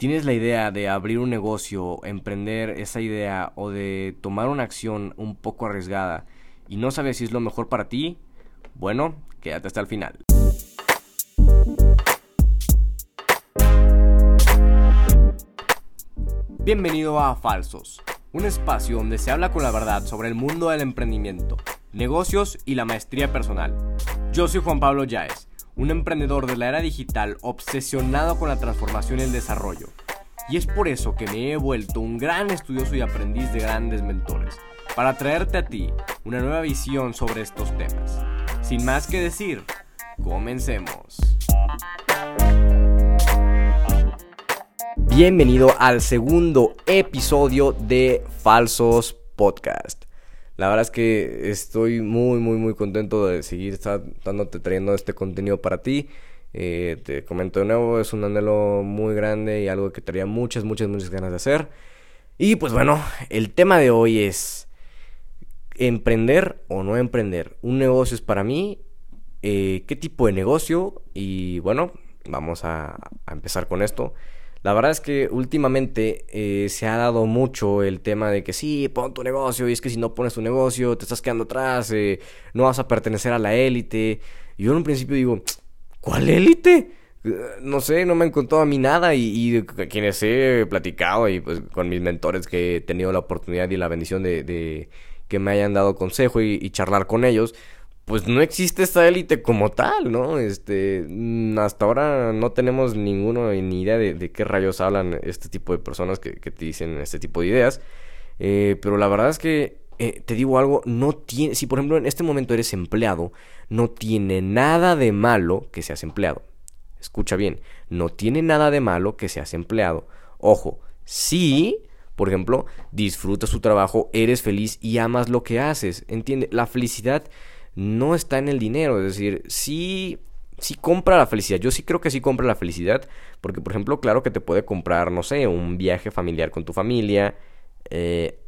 ¿Tienes la idea de abrir un negocio, emprender esa idea o de tomar una acción un poco arriesgada y no sabes si es lo mejor para ti? Bueno, quédate hasta el final. Bienvenido a Falsos, un espacio donde se habla con la verdad sobre el mundo del emprendimiento, negocios y la maestría personal. Yo soy Juan Pablo Yaez un emprendedor de la era digital obsesionado con la transformación y el desarrollo. Y es por eso que me he vuelto un gran estudioso y aprendiz de grandes mentores, para traerte a ti una nueva visión sobre estos temas. Sin más que decir, comencemos. Bienvenido al segundo episodio de Falsos Podcast. La verdad es que estoy muy, muy, muy contento de seguir dándote trayendo este contenido para ti. Eh, te comento de nuevo, es un anhelo muy grande y algo que tenía muchas, muchas, muchas ganas de hacer. Y pues bueno, el tema de hoy es emprender o no emprender. Un negocio es para mí. Eh, ¿Qué tipo de negocio? Y bueno, vamos a empezar con esto. La verdad es que últimamente eh, se ha dado mucho el tema de que sí, pon tu negocio y es que si no pones tu negocio te estás quedando atrás, eh, no vas a pertenecer a la élite. Y yo en un principio digo, ¿cuál élite? No sé, no me han contado a mí nada y, y quienes he platicado y pues con mis mentores que he tenido la oportunidad y la bendición de, de que me hayan dado consejo y charlar con ellos, pues no existe esta élite como tal, ¿no? Este, mm, hasta ahora no tenemos ninguno ni idea de, qué rayos hablan este tipo de personas que, te dicen este tipo de ideas. Eh, pero la verdad es que eh, te digo algo, no tiene, si por ejemplo en este momento eres empleado, no tiene nada de malo que seas empleado. Escucha bien, no tiene nada de malo que seas empleado. Ojo, sí, por ejemplo, disfrutas tu trabajo, eres feliz y amas lo que haces. Entiende, la felicidad no está en el dinero. Es decir, sí, sí compra la felicidad. Yo sí creo que sí compra la felicidad. Porque, por ejemplo, claro que te puede comprar, no sé, un viaje familiar con tu familia. Eh,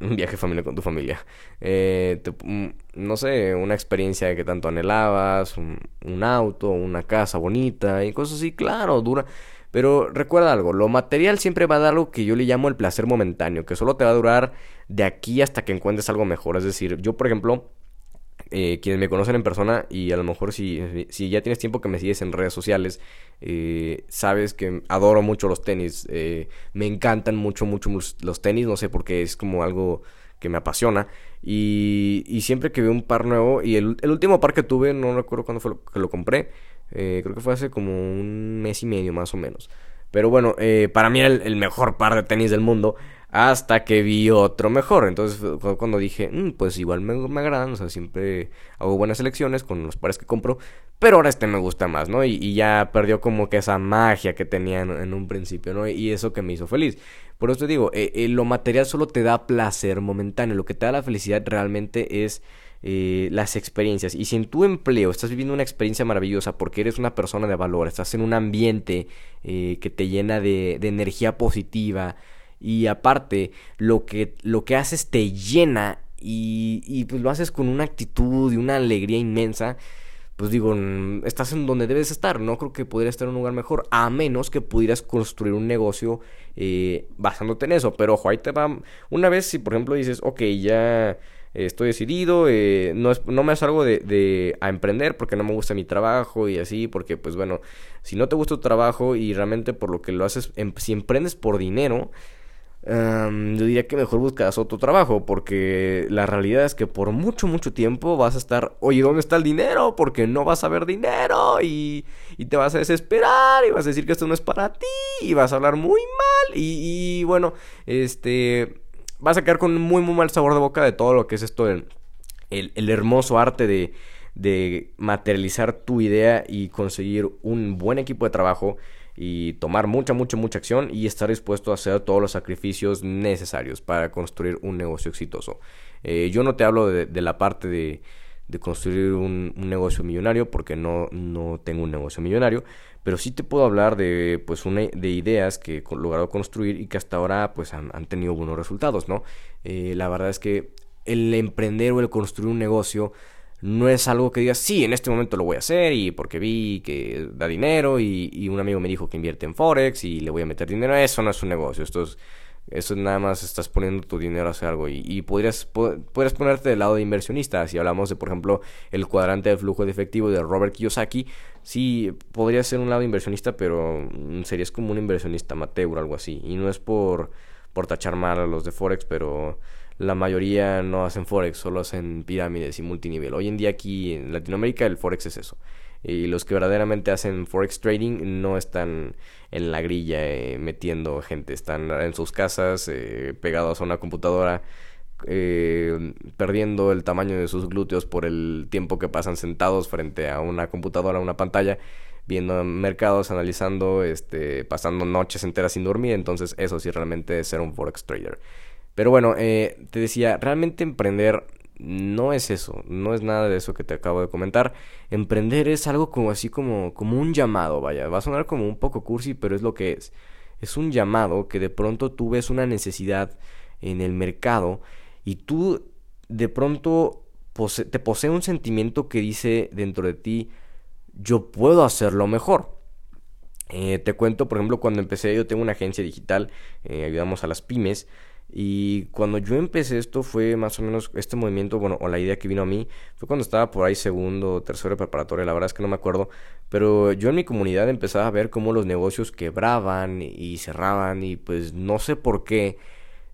un viaje familiar con tu familia. Eh, mm, no sé, una experiencia que tanto anhelabas, un, un, auto, una casa bonita y cosas así, claro, dura. Pero recuerda algo, lo material siempre va a dar algo que yo le llamo el placer momentáneo, que solo te va a durar de aquí hasta que encuentres algo mejor. Es decir, yo por ejemplo, eh, quienes me conocen en persona y a lo mejor si, si ya tienes tiempo que me sigues en redes sociales, eh, sabes que adoro mucho los tenis, eh, me encantan mucho, mucho los tenis, no sé por qué es como algo que me apasiona y, siempre que veo un par nuevo y el, el, último par que tuve, no recuerdo cuándo fue que lo compré, creo que fue hace como un mes y medio más o menos. Pero bueno, para mí era el mejor par de tenis del mundo hasta que vi otro mejor. Entonces cuando dije, mm, pues igual me, me, agradan, o sea, siempre hago buenas selecciones con los pares que compro, pero ahora este me gusta más, ¿no? Y, ya perdió como que esa magia que tenía en, un principio, ¿no? Y eso que me hizo feliz. Por eso te digo, eh, eh, lo material solo te da placer momentáneo, lo que te da la felicidad realmente es... Eh, las experiencias. Y si en tu empleo estás viviendo una experiencia maravillosa porque eres una persona de valor, estás en un ambiente que te llena de, de energía positiva, y aparte lo que, lo que haces te llena y, y pues lo haces con una actitud y una alegría inmensa, pues digo, estás en donde debes estar, no creo que pudieras estar en un lugar mejor, a menos que pudieras construir un negocio eh, basándote en eso, pero ojo, ahí te va, una vez si por ejemplo dices, ok, ya estoy decidido, eh, no, es, no me salgo de, de, a emprender porque no me gusta mi trabajo y así, porque pues bueno, si no te gusta tu trabajo y realmente por lo que lo haces, em, si emprendes por dinero, yo diría que mejor buscas otro trabajo, porque la realidad es que por mucho, mucho tiempo vas a estar, oye, ¿dónde está el dinero? Porque no vas a ver dinero y, y te vas a desesperar y vas a decir que esto no es para ti y vas a hablar muy mal y, y bueno, este, vas a quedar con muy, muy mal sabor de boca de todo lo que es esto, el, el, el hermoso arte de, de materializar tu idea y conseguir un buen equipo de trabajo y tomar mucha, mucha, mucha acción y estar dispuesto a hacer todos los sacrificios necesarios para construir un negocio exitoso. Eh, yo no te hablo de, la parte de, construir un, negocio millonario porque no, no tengo un negocio millonario, pero sí te puedo hablar de, pues, una, de ideas que he logrado construir y que hasta ahora pues, han, tenido buenos resultados, ¿no? Eh, la verdad es que el emprender o el construir un negocio no es algo que digas, sí, en este momento lo voy a hacer y porque vi que da dinero y, un amigo me dijo que invierte en Forex y le voy a meter dinero. Eso no es un negocio, esto es, eso nada más estás poniendo tu dinero a hacer algo y, podrías, podrías ponerte del lado de inversionista. Si hablamos de, por ejemplo, el cuadrante de flujo de efectivo de Robert Kiyosaki, sí, podría ser un lado inversionista, pero serías como un inversionista amateur o algo así. Y no es por, por tachar mal a los de Forex, pero la mayoría no hacen forex, solo hacen pirámides y multinivel. Hoy en día aquí en Latinoamérica el forex es eso. Y los que verdaderamente hacen forex trading no están en la grilla eh, metiendo gente, están en sus casas eh, pegados a una computadora. Eh, perdiendo el tamaño de sus glúteos por el tiempo que pasan sentados frente a una computadora, una pantalla, viendo mercados, analizando, este, pasando noches enteras sin dormir. Entonces, eso sí realmente es ser un forex trader. Pero bueno, eh, te decía, realmente emprender no es eso, no es nada de eso que te acabo de comentar. Emprender es algo como así como, como un llamado, vaya, va a sonar como un poco cursi, pero es lo que es. Es un llamado que de pronto tú ves una necesidad en el mercado y tú de pronto te posee un sentimiento que dice dentro de ti, yo puedo hacerlo mejor. Eh, te cuento, por ejemplo, cuando empecé, yo tengo una agencia digital, eh, ayudamos a las pymes. Y cuando yo empecé esto fue más o menos este movimiento, bueno, o la idea que vino a mí, fue cuando estaba por ahí segundo o tercero de preparatoria, la verdad es que no me acuerdo, pero yo en mi comunidad empezaba a ver cómo los negocios quebraban y cerraban y pues no sé por qué.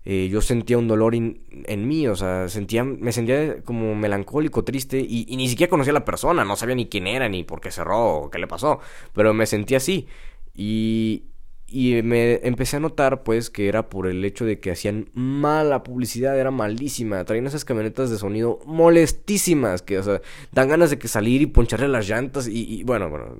Eh, yo sentía un dolor en mí, o sea, sentía, me sentía como melancólico, triste y, y ni siquiera conocía a la persona, no sabía ni quién era, ni por qué cerró o qué le pasó, pero me sentía así. Y, y me empecé a notar pues que era por el hecho de que hacían mala publicidad, era malísima. Traían esas camionetas de sonido molestísimas que, o sea, dan ganas de que salir y poncharle las llantas y, y bueno, bueno,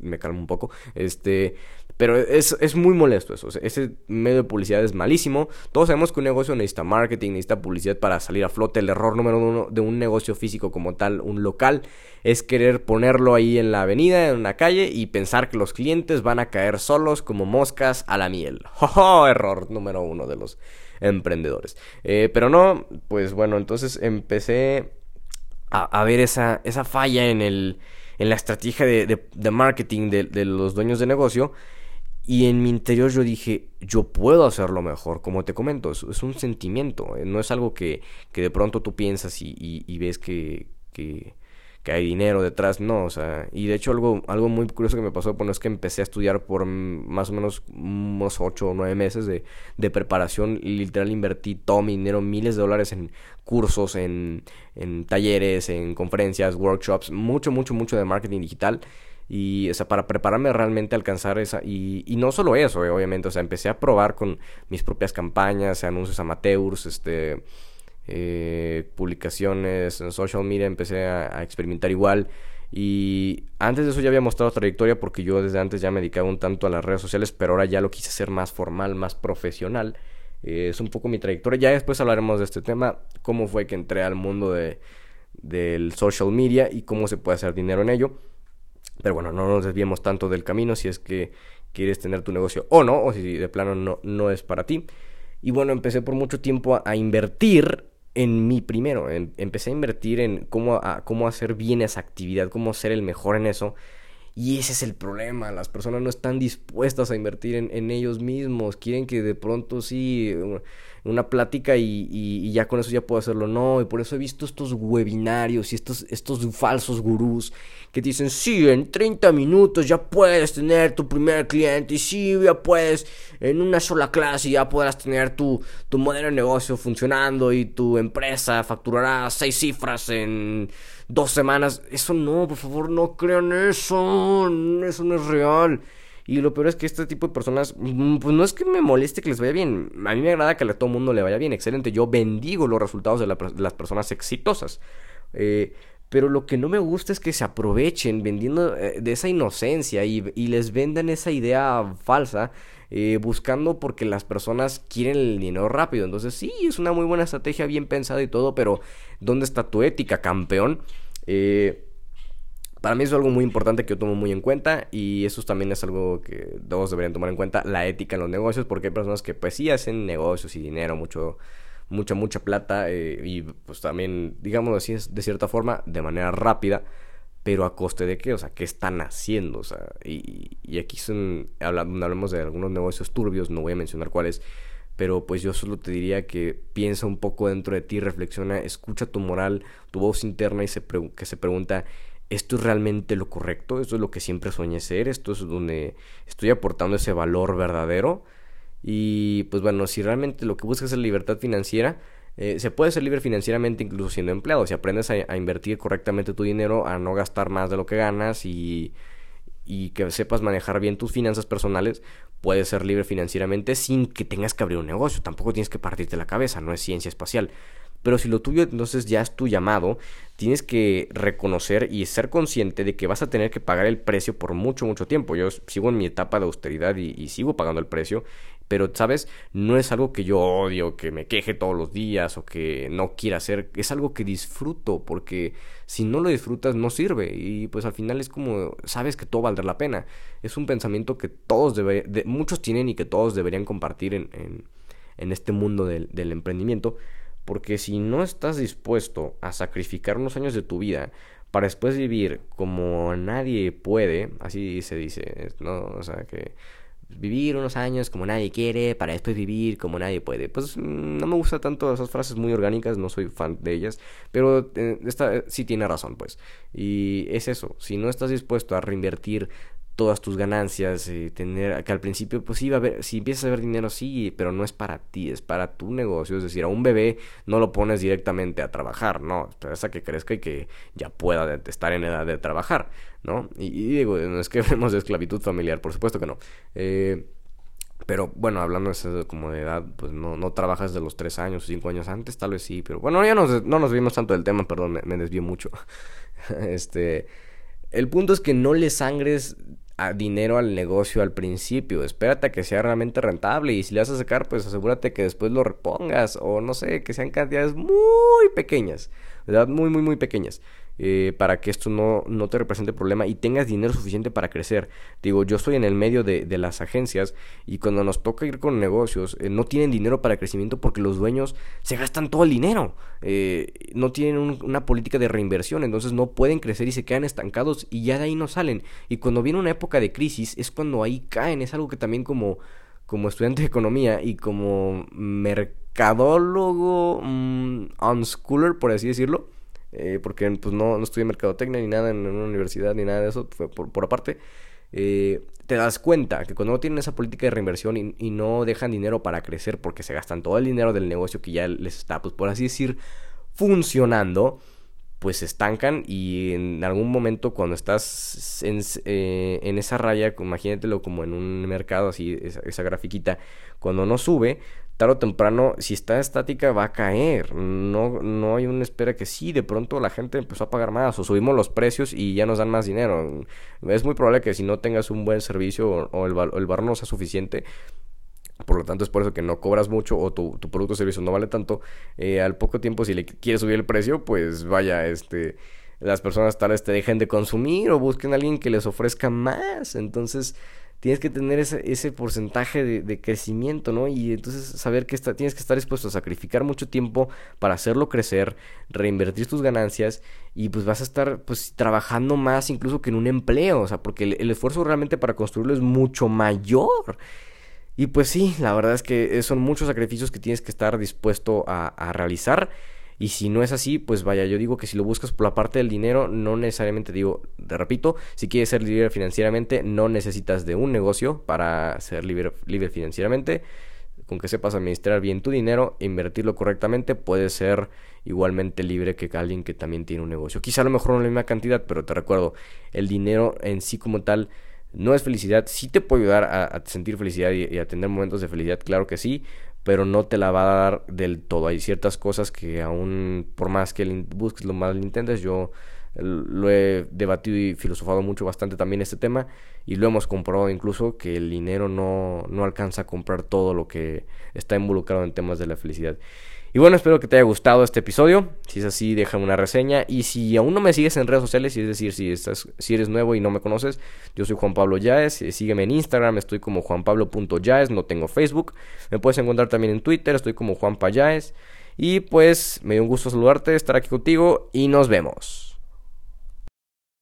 me calmo un poco. Este, pero es, es muy molesto eso. ese medio de publicidad es malísimo. Todos sabemos que un negocio necesita marketing, necesita publicidad para salir a flote. El error número uno de un negocio físico como tal, un local, es querer ponerlo ahí en la avenida, en una calle y pensar que los clientes van a caer solos como moscas a la miel. ¡Oh, error número uno de los emprendedores. Eh, pero no, pues bueno, entonces empecé a, ver esa, esa falla en el en la estrategia de, de, marketing de, de, los dueños de negocio y en mi interior yo dije, yo puedo hacerlo mejor, como te comento, es, un sentimiento, eh, no es algo que, que, de pronto tú piensas y, y, ves que, que, que, hay dinero detrás, no, o sea, y de hecho algo, algo muy curioso que me pasó, bueno, es que empecé a estudiar por más o menos unos 8 o 9 meses de, de preparación, y literal invertí todo mi dinero, miles de dólares en cursos, en, en talleres, en conferencias, workshops, mucho, mucho, mucho de marketing digital. Y, o para prepararme realmente a alcanzar esa. Y, y no solo eso, eh, obviamente. O sea, empecé a probar con mis propias campañas, anuncios amateurs, este. Eh, publicaciones en social media, empecé a, experimentar igual. Y antes de eso ya había mostrado trayectoria porque yo desde antes ya me dedicaba un tanto a las redes sociales, pero ahora ya lo quise hacer más formal, más profesional. Eh, es un poco mi trayectoria. Ya después hablaremos de este tema, cómo fue que entré al mundo de, del social media y cómo se puede hacer dinero en ello. Pero bueno, no nos desviemos tanto del camino si es que quieres tener tu negocio o no, o si de plano no, no es para ti. Y bueno, empecé por mucho tiempo a, invertir en mí primero. empecé a invertir en cómo, cómo hacer bien esa actividad, cómo ser el mejor en eso. Y ese es el problema, las personas no están dispuestas a invertir en, en ellos mismos, quieren que de pronto sí una plática y, ya con eso ya puedo hacerlo. No, y por eso he visto estos webinarios y estos, estos falsos gurús que dicen, sí, en 30 minutos ya puedes tener tu primer cliente y sí, ya puedes, en una sola clase ya podrás tener tu, tu modelo de negocio funcionando y tu empresa facturará seis cifras en dos semanas. Eso no, por favor, no crean eso. Eso no es real. Y lo peor es que este tipo de personas, mm, pues no es que me moleste que les vaya bien. A mí me agrada que a todo el mundo le vaya bien. Excelente. Yo bendigo los resultados de, las personas exitosas. Eh, pero lo que no me gusta es que se aprovechen vendiendo eh, de esa inocencia y, les vendan esa idea falsa. Eh, buscando porque las personas quieren el dinero rápido. Entonces sí, es una muy buena estrategia, bien pensada y todo, pero ¿dónde está tu ética, campeón? Eh, para mí es algo muy importante que yo tomo muy en cuenta y eso también es algo que todos deberían tomar en cuenta, la ética en los negocios, porque hay personas que pues sí hacen negocios y dinero, mucho, mucha, mucha plata eh, y pues también, digámoslo así, de cierta forma, de manera rápida, pero a coste de qué, o sea, ¿qué están haciendo? O sea, y, aquí son, hablamos de algunos negocios turbios, no voy a mencionar cuáles, pero pues yo solo te diría que piensa un poco dentro de ti, reflexiona, escucha tu moral, tu voz interna y se que se pregunta, ¿esto es realmente lo correcto? ¿Esto es lo que siempre soñé ser? ¿Esto es donde estoy aportando ese valor verdadero? Y pues bueno, si realmente lo que buscas es libertad financiera, eh, se puede ser libre financieramente incluso siendo empleado. Si aprendes a, invertir correctamente tu dinero, a no gastar más de lo que ganas y, y que sepas manejar bien tus finanzas personales, puedes ser libre financieramente sin que tengas que abrir un negocio. Tampoco tienes que partirte la cabeza, no es ciencia espacial. Pero si lo tuyo entonces ya es tu llamado, tienes que reconocer y ser consciente de que vas a tener que pagar el precio por mucho, mucho tiempo. Yo sigo en mi etapa de austeridad y, sigo pagando el precio, pero, ¿sabes? No es algo que yo odio, que me queje todos los días o que no quiera hacer. Es algo que disfruto, porque si no lo disfrutas no sirve. Y pues al final es como, sabes que todo valdrá la pena. Es un pensamiento que todos de, muchos tienen y que todos deberían compartir en, en, este mundo del emprendimiento. Porque si no estás dispuesto a sacrificar unos años de tu vida para después vivir como nadie puede, así se dice, ¿no? O sea, que vivir unos años como nadie quiere, para después vivir como nadie puede. Pues mm, no me gusta tanto esas frases muy orgánicas, no soy fan de ellas, pero eh, esta sí tiene razón, pues. Y es eso, si no estás dispuesto a reinvertir todas tus ganancias, y tener que al principio pues sí va a ver, si empiezas a ver dinero sí, pero no es para ti, es para tu negocio, es decir, a un bebé no lo pones directamente a trabajar, no, esperas a que crezca y que ya pueda estar en edad de trabajar, ¿no? Y, digo, no es que de esclavitud familiar, por supuesto que no. Eh, pero bueno, hablando de como de edad, pues no, no trabajas de los 3 años o 5 años antes, tal vez sí, pero bueno, ya no nos vimos tanto del tema, perdón, me, me desvío mucho. este, el punto es que no le sangres dinero al negocio al principio. Espérate a que sea realmente rentable y si le vas a sacar, pues asegúrate que después lo repongas o no sé, que sean cantidades muy pequeñas, ¿verdad? Muy, muy, muy pequeñas. Eh, para que esto no, no, te represente problema y tengas dinero suficiente para crecer. Digo, yo estoy en el medio de, de las agencias y cuando nos toca ir con negocios, eh, no tienen dinero para crecimiento porque los dueños se gastan todo el dinero. Eh, no tienen una política de reinversión, entonces no pueden crecer y se quedan estancados y ya de ahí no salen. Y cuando viene una época de crisis es cuando ahí caen. Es algo que también como, como estudiante de economía y como mercadólogo, um, unschooler, por así decirlo, eh, porque pues no, no estudié mercadotecnia ni nada en, una universidad ni nada de eso, fue por, aparte, eh, te das cuenta que cuando no tienen esa política de reinversión y, no dejan dinero para crecer porque se gastan todo el dinero del negocio que ya les está, pues por así decir, funcionando, pues se estancan y en algún momento cuando estás en, eh, en esa raya, imagínatelo como en un mercado así, esa, esa grafiquita, cuando no sube, tarde o temprano, si está estática, va a caer. No, no hay una espera que sí, de pronto la gente empezó a pagar más o subimos los precios y ya nos dan más dinero. Es muy probable que si no tengas un buen servicio o, el, el no sea suficiente, por lo tanto es por eso que no cobras mucho o tu, tu producto o servicio no vale tanto, eh, al poco tiempo si le quieres subir el precio, pues vaya, este las personas tal vez te dejen de consumir o busquen a alguien que les ofrezca más. Entonces, tienes que tener ese, ese porcentaje de, crecimiento, ¿no? Y entonces saber que está, tienes que estar dispuesto a sacrificar mucho tiempo para hacerlo crecer, reinvertir tus ganancias y pues vas a estar pues trabajando más incluso que en un empleo, o sea, porque el, esfuerzo realmente para construirlo es mucho mayor. Y pues sí, la verdad es que son muchos sacrificios que tienes que estar dispuesto a, a realizar. Y si no es así, pues vaya, yo digo que si lo buscas por la parte del dinero, no necesariamente digo, te repito, si quieres ser libre financieramente, no necesitas de un negocio para ser libre, libre financieramente. Con que sepas administrar bien tu dinero, invertirlo correctamente, puedes ser igualmente libre que alguien que también tiene un negocio. Quizá a lo mejor no la misma cantidad, pero te recuerdo, el dinero en sí como tal no es felicidad. Sí te puede ayudar a, sentir felicidad y a tener momentos de felicidad, claro que sí, pero no te la va a dar del todo. Hay ciertas cosas que aún, por más que busques lo más intentes, yo lo he debatido y filosofado mucho bastante también este tema y lo hemos comprobado incluso que el dinero no, no alcanza a comprar todo lo que está involucrado en temas de la felicidad. Y bueno, espero que te haya gustado este episodio. Si es así, déjame una reseña. Y si aún no me sigues en redes sociales, es decir, si, estás, si eres nuevo y no me conoces, yo soy Juan Pablo Yaes. Eh, sígueme en Instagram, estoy como juanpablo.yaes, no tengo Facebook. Me puedes encontrar también en Twitter, estoy como Juan Yaes. Y pues me dio un gusto saludarte, estar aquí contigo y nos vemos.